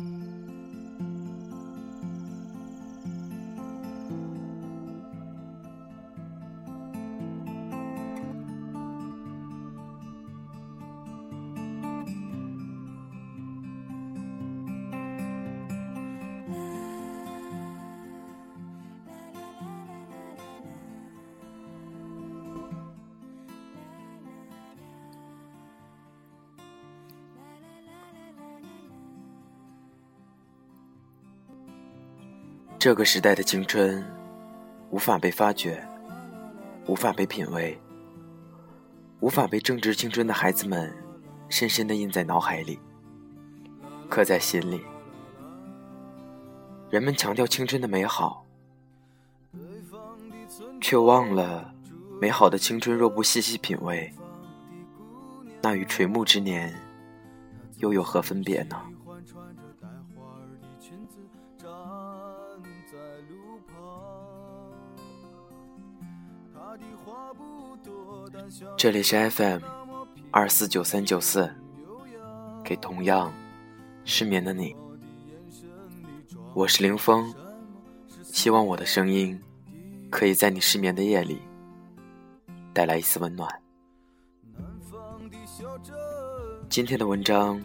Mm-hmm. 这个时代的青春，无法被发掘，无法被品味，无法被正值青春的孩子们深深的印在脑海里，刻在心里。人们强调青春的美好，却忘了，美好的青春若不细细品味，那与垂暮之年又有何分别呢？这里是 FM 二四九三九四，给同样失眠的你，我是林峰，希望我的声音可以在你失眠的夜里带来一丝温暖。今天的文章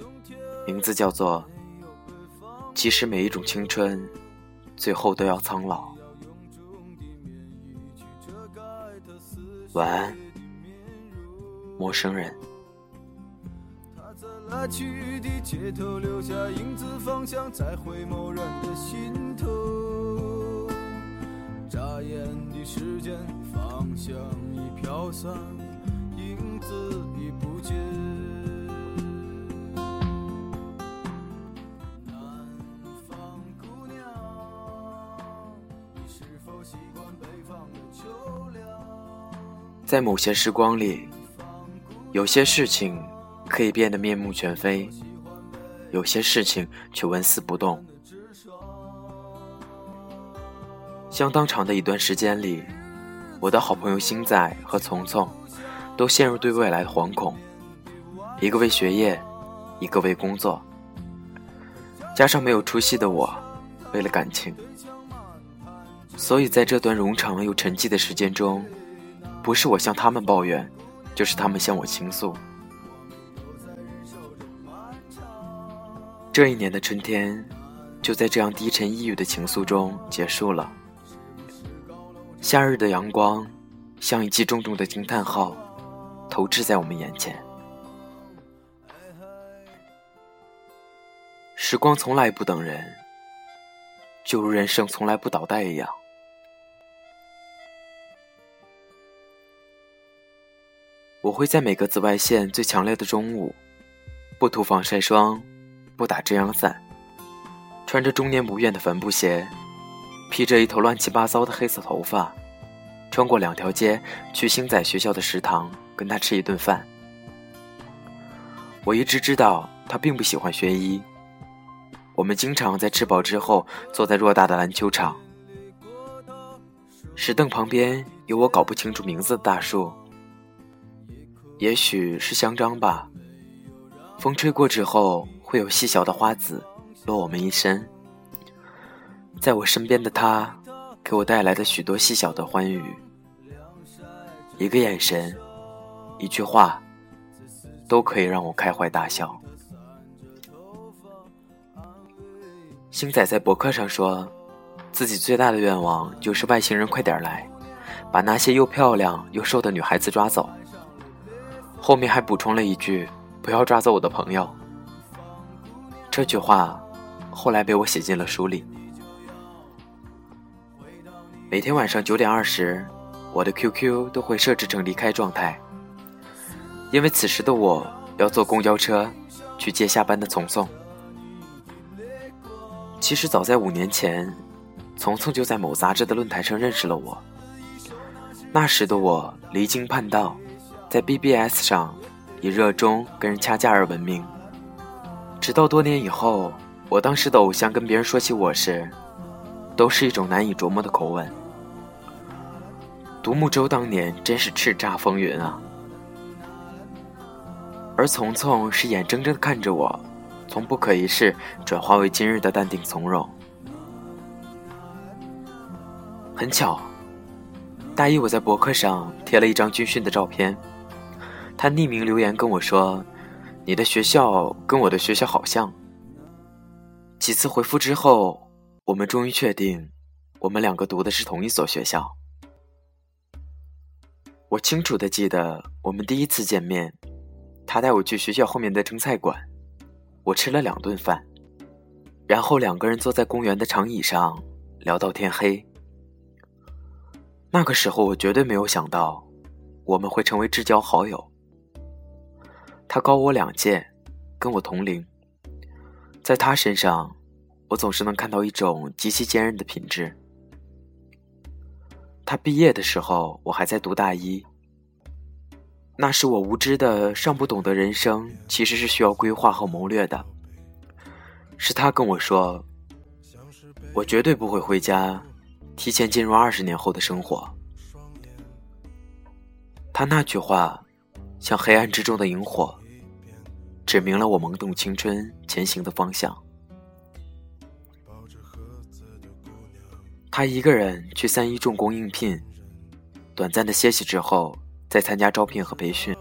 名字叫做《其实每一种青春最后都要苍老》，晚安。陌生人他在拉去的街头留下影子方向在回眸人的心头眨眼的时间方向已飘散影子在某些时光里有些事情可以变得面目全非，有些事情却纹丝不动。相当长的一段时间里，我的好朋友星仔和丛丛都陷入对未来的惶恐，一个为学业，一个为工作，加上没有出息的我，为了感情，所以在这段冗长又沉寂的时间中，不是我向他们抱怨。就是他们向我倾诉。这一年的春天，就在这样低沉抑郁的情愫中结束了。夏日的阳光，像一记重重的惊叹号，投掷在我们眼前。时光从来不等人，就如人生从来不倒带一样。我会在每个紫外线最强烈的中午，不涂防晒霜，不打遮阳伞，穿着终年不变的帆布鞋，披着一头乱七八糟的黑色头发，穿过两条街去星仔学校的食堂跟他吃一顿饭。我一直知道他并不喜欢学医，我们经常在吃饱之后坐在偌大的篮球场，石凳旁边有我搞不清楚名字的大树。也许是香樟吧，风吹过之后，会有细小的花籽落我们一身。在我身边的他，给我带来的许多细小的欢愉，一个眼神，一句话，都可以让我开怀大笑。星仔在博客上说，自己最大的愿望就是外星人快点来，把那些又漂亮又瘦的女孩子抓走。后面还补充了一句：“不要抓走我的朋友。”这句话后来被我写进了书里。每天晚上九点二十，我的 QQ 都会设置成离开状态，因为此时的我要坐公交车去接下班的丛丛。其实早在五年前，聪聪就在某杂志的论坛上认识了我。那时的我离经叛道。在 BBS 上，以热衷跟人掐架而闻名。直到多年以后，我当时的偶像跟别人说起我时，都是一种难以琢磨的口吻。独木舟当年真是叱咤风云啊！而聪聪是眼睁睁看着我，从不可一世转化为今日的淡定从容。很巧，大一我在博客上贴了一张军训的照片，他匿名留言跟我说：“你的学校跟我的学校好像。”几次回复之后，我们终于确定，我们两个读的是同一所学校。我清楚的记得，我们第一次见面，他带我去学校后面的蒸菜馆，我吃了两顿饭，然后两个人坐在公园的长椅上聊到天黑。那个时候，我绝对没有想到，我们会成为至交好友。他高我两届，跟我同龄，在他身上，我总是能看到一种极其坚韧的品质。他毕业的时候，我还在读大一。那时我无知的尚不懂得人生其实是需要规划和谋略的。是他跟我说：“我绝对不会回家，提前进入二十年后的生活。”他那句话，像黑暗之中的萤火，指明了我懵懂青春前行的方向。他一个人去三一重工应聘，短暂的歇息之后，再参加招聘和培训，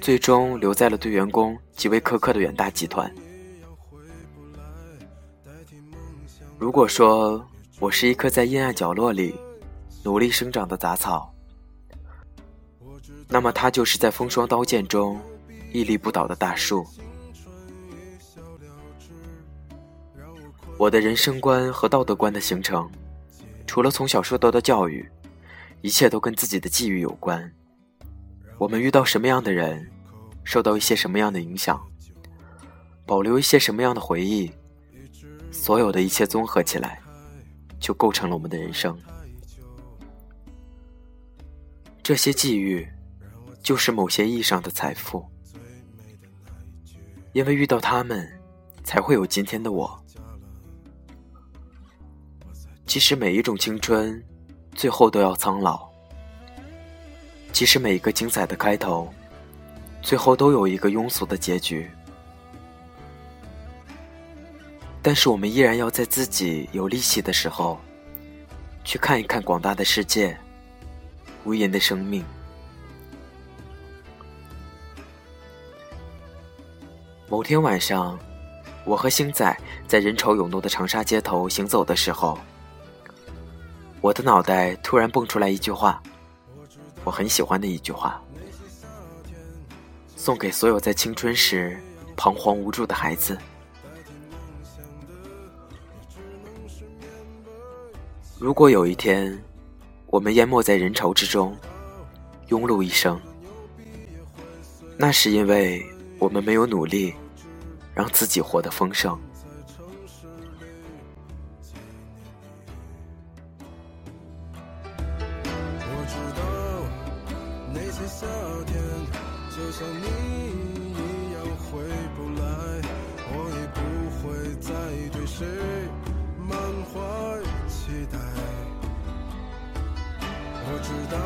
最终留在了对员工极为苛刻的远大集团。如果说我是一棵在阴暗角落里努力生长的杂草，那么他就是在风霜刀剑中屹立不倒的大树。我的人生观和道德观的形成，除了从小受到的教育，一切都跟自己的际遇有关。我们遇到什么样的人，受到一些什么样的影响，保留一些什么样的回忆，所有的一切综合起来，就构成了我们的人生。这些际遇，就是某些意义上的财富，因为遇到他们，才会有今天的我。其实每一种青春，最后都要苍老；其实每一个精彩的开头，最后都有一个庸俗的结局。但是我们依然要在自己有力气的时候，去看一看广大的世界，无垠的生命。某天晚上，我和星仔在人潮涌动的长沙街头行走的时候。我的脑袋突然蹦出来一句话，我很喜欢的一句话，送给所有在青春时彷徨无助的孩子。如果有一天，我们淹没在人潮之中，庸碌一生，那是因为我们没有努力，让自己活得丰盛，在城市里纪念你。我知道那些夏天就像你一样回不来，我也不会再对谁满怀期待。我知道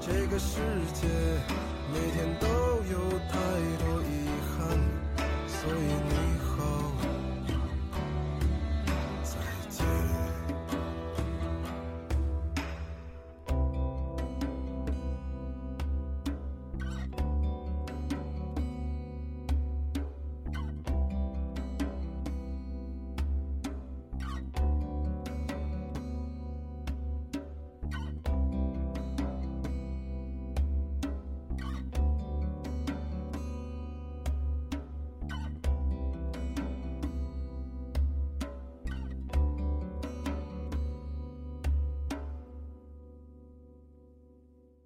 这个世界每天都有太多遗憾。所以你好。